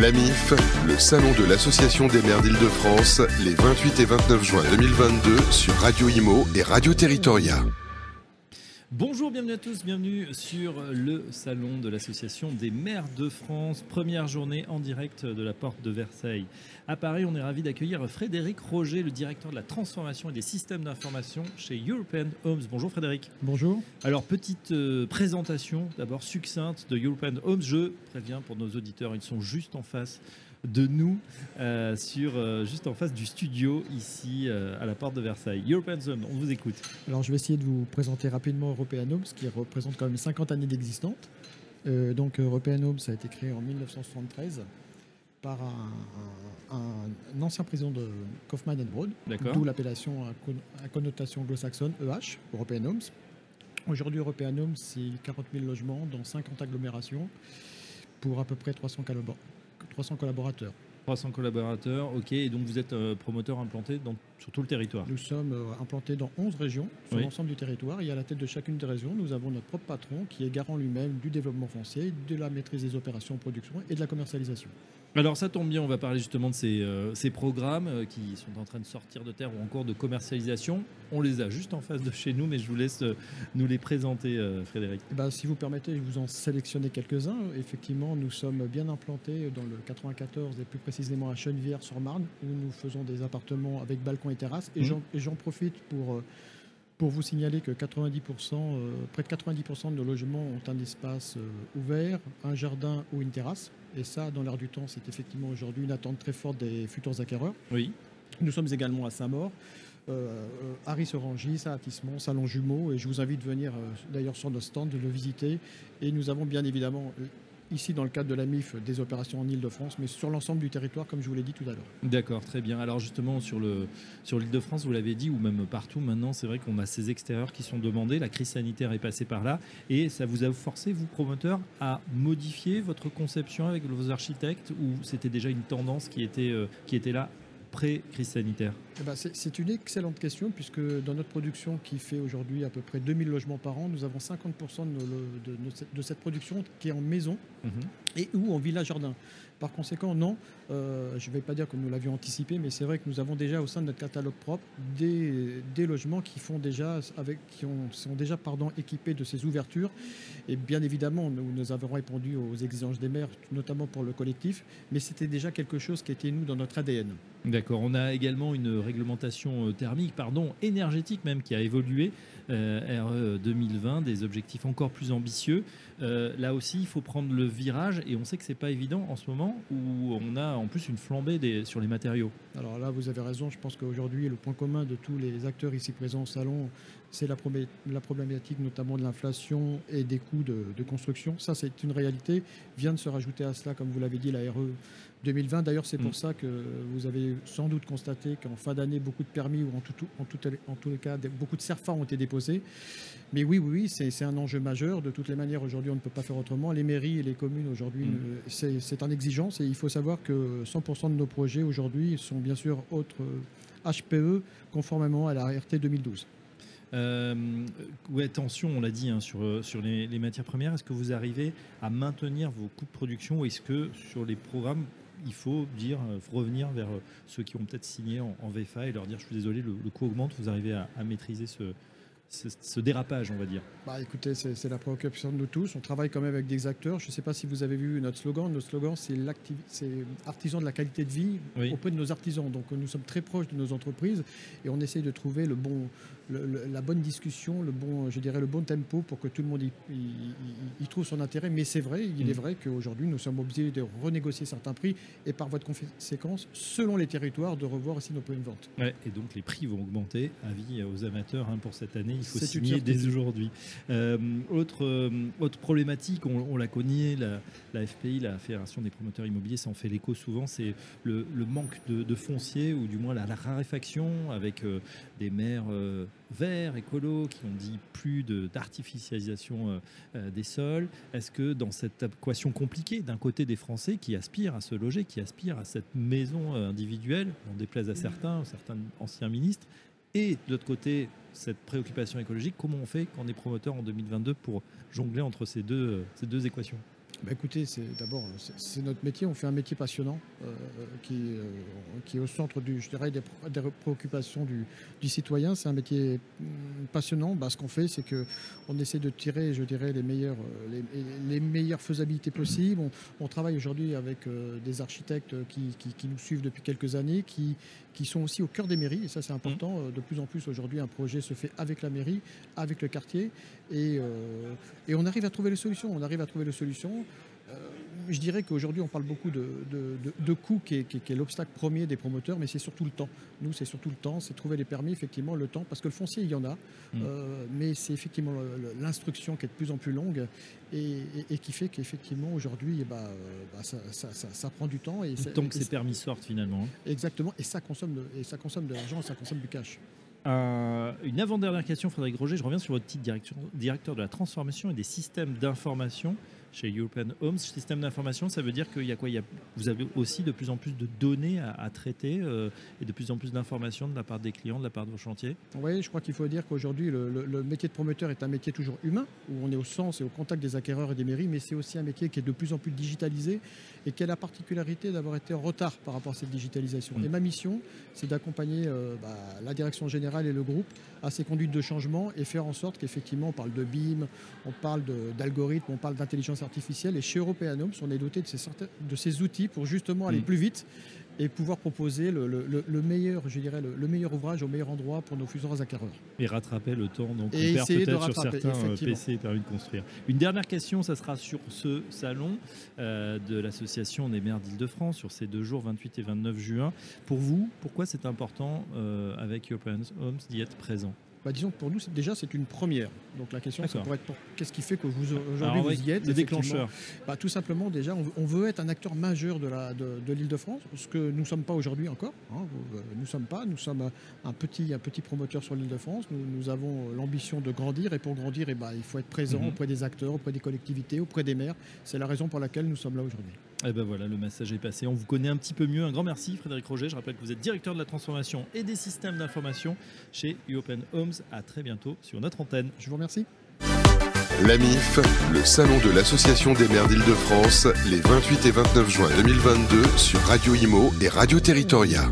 L'AMIF, le salon de l'Association des maires d'Île-de-France, les 28 et 29 juin 2022 sur Radio Imo et Radio Territoria. Bonjour, bienvenue à tous, bienvenue sur le salon de l'Association des maires de France, première journée en direct de la porte de Versailles. À Paris, on est ravi d'accueillir Frédéric Roger, le directeur de la transformation et des systèmes d'information chez European Homes. Bonjour Frédéric. Bonjour. Alors, petite euh, présentation d'abord succincte de European Homes. Je préviens pour nos auditeurs, ils sont juste en face de nous, euh, sur, euh, juste en face du studio, ici euh, à la porte de Versailles. European Zone, on vous écoute. Alors, je vais essayer de vous présenter rapidement European Homes, qui représente quand même 50 années d'existence. Donc, European Homes a été créé en 1973 par un, un- un ancien président de Kaufman Broad, d'où l'appellation à, con- à connotation anglo-saxonne EH, European Homes. Aujourd'hui, European Homes, c'est 40 000 logements dans 50 agglomérations pour à peu près 300, collabo- 300 collaborateurs. 300 collaborateurs, ok, et donc vous êtes euh, promoteur implanté dans, sur tout le territoire. Nous sommes euh, implantés dans 11 régions sur Oui. l'ensemble du territoire et à la tête de chacune des régions, nous avons notre propre patron qui est garant lui-même du développement foncier, de la maîtrise des opérations en production et de la commercialisation. Alors ça tombe bien, on va parler justement de ces, euh, ces programmes euh, qui sont en train de sortir de terre ou en cours de commercialisation. On les a juste en face de chez nous, mais je vous laisse euh, nous les présenter, Frédéric. Eh ben, si vous permettez, je vous en sélectionner quelques-uns. Effectivement, nous sommes bien implantés dans le 94 et plus précisément à Chenevière-sur-Marne où nous faisons des appartements avec balcon et terrasse. Et Mhm. j'en- et j'en profite pour, euh, pour vous signaler que 90%, euh, près de 90% de nos logements ont un espace euh, ouvert, un jardin ou une terrasse. Et ça, dans l'air du temps, c'est effectivement aujourd'hui une attente très forte des futurs acquéreurs. Oui. Nous sommes également à Saint-Maur, euh, euh, Harry-Sorangis, Saint-Atismont, Salon Jumeau, et je vous invite à venir euh, d'ailleurs sur notre stand, de le visiter. Et nous avons bien évidemment, ici dans le cadre de la MIF, des opérations en Ile-de-France, mais sur l'ensemble du territoire, comme je vous l'ai dit tout à l'heure. D'accord, très bien. Alors justement, sur le sur l'île de France, vous l'avez dit, ou même partout maintenant, c'est vrai qu'on a ces extérieurs qui sont demandés. La crise sanitaire est passée par là. Et ça vous a forcé, vous, promoteurs, à modifier votre conception avec vos architectes ou c'était déjà une tendance qui était, euh, qui était là pré-crise sanitaire Eh ben, c'est une excellente question, puisque dans notre production qui fait aujourd'hui à peu près 2000 logements par an, nous avons 50% de, nos lo- de- de cette- production qui est en maison Mhm. et ou en villa-jardin. Par conséquent, non, euh, je ne vais pas dire que nous l'avions anticipé, mais c'est vrai que nous avons déjà au sein de notre catalogue propre des, logements qui, font déjà sont déjà pardon, équipés de ces ouvertures. Et bien évidemment, nous, avons répondu aux exigences des maires, notamment pour le collectif, mais c'était déjà quelque chose qui était, nous, dans notre ADN. D'accord. On a également une réglementation euh, thermique, pardon, énergétique même, qui a évolué. Euh, RE 2020, des objectifs encore plus ambitieux. Euh, là aussi, il faut prendre le virage, et on sait que c'est pas évident en ce moment où on a en plus une flambée sur les matériaux. Alors là, vous avez raison. Je pense qu'aujourd'hui, le point commun de tous les acteurs ici présents au salon, c'est la problématique notamment de l'inflation et des coûts de, de construction. Ça, c'est une réalité. Vient de se rajouter à cela, comme vous l'avez dit, la RE 2020. D'ailleurs, c'est Mm. pour ça que vous avez sans doute constaté qu'en fin d'année, beaucoup de permis, ou en tout, en tout, en tous les cas, beaucoup de CERFA ont été déposés. Mais oui, oui, oui, c'est un enjeu majeur. De toutes les manières, aujourd'hui, on ne peut pas faire autrement. Les mairies et les communes, aujourd'hui, Mm. c'est un exigence. Et il faut savoir que 100% de nos projets, aujourd'hui, sont bien sûr autres euh, HPE, conformément à la RT 2012. Euh, ouais, attention, on l'a dit hein, sur, euh, sur les, les matières premières. Est-ce que vous arrivez à maintenir vos coûts de production ou est-ce que sur les programmes, il faut dire, euh, faut revenir vers euh, ceux qui ont peut-être signé en, en VFA et leur dire je suis désolé, le, le coût augmente, vous arrivez à, à maîtriser ce, ce, ce dérapage, on va dire. Bah, écoutez, c'est la préoccupation de nous tous. On travaille quand même avec des acteurs. Je ne sais pas si vous avez vu notre slogan. Notre slogan, c'est artisan de la qualité de vie Oui. auprès de nos artisans. Donc nous sommes très proches de nos entreprises et on essaye de trouver le bon, le- le- la bonne discussion, le bon, je dirais, le bon tempo pour que tout le monde y, y- y- y trouve son intérêt. Mais c'est vrai, il Mm. est vrai qu'aujourd'hui, nous sommes obligés de renégocier certains prix et par voie de conséquence, selon les territoires, de revoir aussi nos points de vente. Ouais, et donc les prix vont augmenter. Avis aux amateurs hein, pour cette année, il faut signer dès aujourd'hui. Euh, autre, euh, autre problématique, on, on la connaît, la, la FPI, la Fédération des promoteurs immobiliers, s'en fait l'écho souvent, c'est le, le manque de, de foncier ou du moins la, la raréfaction avec euh, des maires euh, verts, écolos, qui ont dit plus de- d'artificialisation euh, euh, des sols. Est-ce que dans cette équation compliquée, d'un côté des Français qui aspirent à se loger, qui aspirent à cette maison euh, individuelle, on déplaise à certains, certains anciens ministres, et de l'autre côté, cette préoccupation écologique, comment on fait quand on est promoteur en 2022 pour jongler entre ces deux, ces deux équations? Bah, écoutez, c'est d'abord c'est notre métier. On fait un métier passionnant euh, qui, euh, qui, est au centre du, je dirais, des, préoccupations du, citoyen. C'est un métier mm, passionnant. Bah, ce qu'on fait, c'est que on essaie de tirer, je dirais, les meilleures, euh, les, meilleures faisabilités possibles. On, travaille aujourd'hui avec des architectes qui, qui, nous suivent depuis quelques années, qui, qui sont aussi au cœur des mairies. Et ça, c'est important. Mmh. De plus en plus aujourd'hui, un projet se fait avec la mairie, avec le quartier, et, et on arrive à trouver les solutions. On arrive à trouver les solutions. Euh, je dirais qu'aujourd'hui, on parle beaucoup de, de, coût qui est, l'obstacle premier des promoteurs, mais c'est surtout le temps. Nous, c'est surtout le temps, c'est trouver les permis, effectivement, le temps, parce que le foncier, il y en a, mm. euh, mais c'est effectivement l'instruction qui est de plus en plus longue et, qui fait qu'effectivement, aujourd'hui, eh ben, euh, bah, ça, prend du temps. Et temps que ces permis sortent, finalement. Hein. Exactement, et ça consomme de, et ça consomme de l'argent, ça consomme du cash. Une avant-dernière question, Frédéric Roger. Je reviens sur votre titre directeur de la transformation et des systèmes d'information chez European Homes. Système d'information, ça veut dire qu'il y a quoi? Il y a, Vous avez aussi de plus en plus de données à, traiter euh, et de plus en plus d'informations de la part des clients, de la part de vos chantiers? Oui, je crois qu'il faut dire qu'aujourd'hui, le, métier de promoteur est un métier toujours humain, où on est au sens et au contact des acquéreurs et des mairies, mais c'est aussi un métier qui est de plus en plus digitalisé et qui a la particularité d'avoir été en retard par rapport à cette digitalisation. Mm. Et ma mission, c'est d'accompagner euh, bah, la direction générale et le groupe à ces conduites de changement et faire en sorte qu'effectivement, on parle de BIM, on parle d'algorithmes, on parle d'intelligence artificielle. Et chez Europeanums, on est doté de ces, de ces outils pour justement aller mm. plus vite et pouvoir proposer le, meilleur, je dirais, le, meilleur ouvrage au meilleur endroit pour nos futurs acquéreurs. Et rattraper le temps donc on perd peut-être sur certains euh, PC permis de construire. Une dernière question, ça sera sur ce salon euh, de l'association des maires d'Île-de-France sur ces deux jours, 28 et 29 juin. Pour vous, pourquoi c'est important euh, avec Open Homes d'y être présent? Bah, disons que pour nous, déjà, c'est une première. Donc la question, ça pourrait être pour qu'est-ce qui fait que vous aujourd'hui vous y êtes Le déclencheur. Bah, tout simplement, déjà, on, veut être un acteur majeur de l'île de, de, de France, ce que nous ne sommes pas aujourd'hui encore. Hein. Euh, nous ne sommes pas. Nous sommes un petit, un petit promoteur sur l'île de France. Nous, nous avons l'ambition de grandir. Et pour grandir, et eh bah, il faut être présent mhm. auprès des acteurs, auprès des collectivités, auprès des maires. C'est la raison pour laquelle nous sommes là aujourd'hui. Et eh ben voilà, le message est passé. On vous connaît un petit peu mieux. Un grand merci, Frédéric Roger. Je rappelle que vous êtes directeur de la transformation et des systèmes d'information chez Open Homes. À très bientôt sur notre antenne. Je vous remercie. L'AMIF, le salon de l'Association des maires d'Île-de-France, les 28 et 29 juin 2022 sur Radio Imo et Radio Territoria.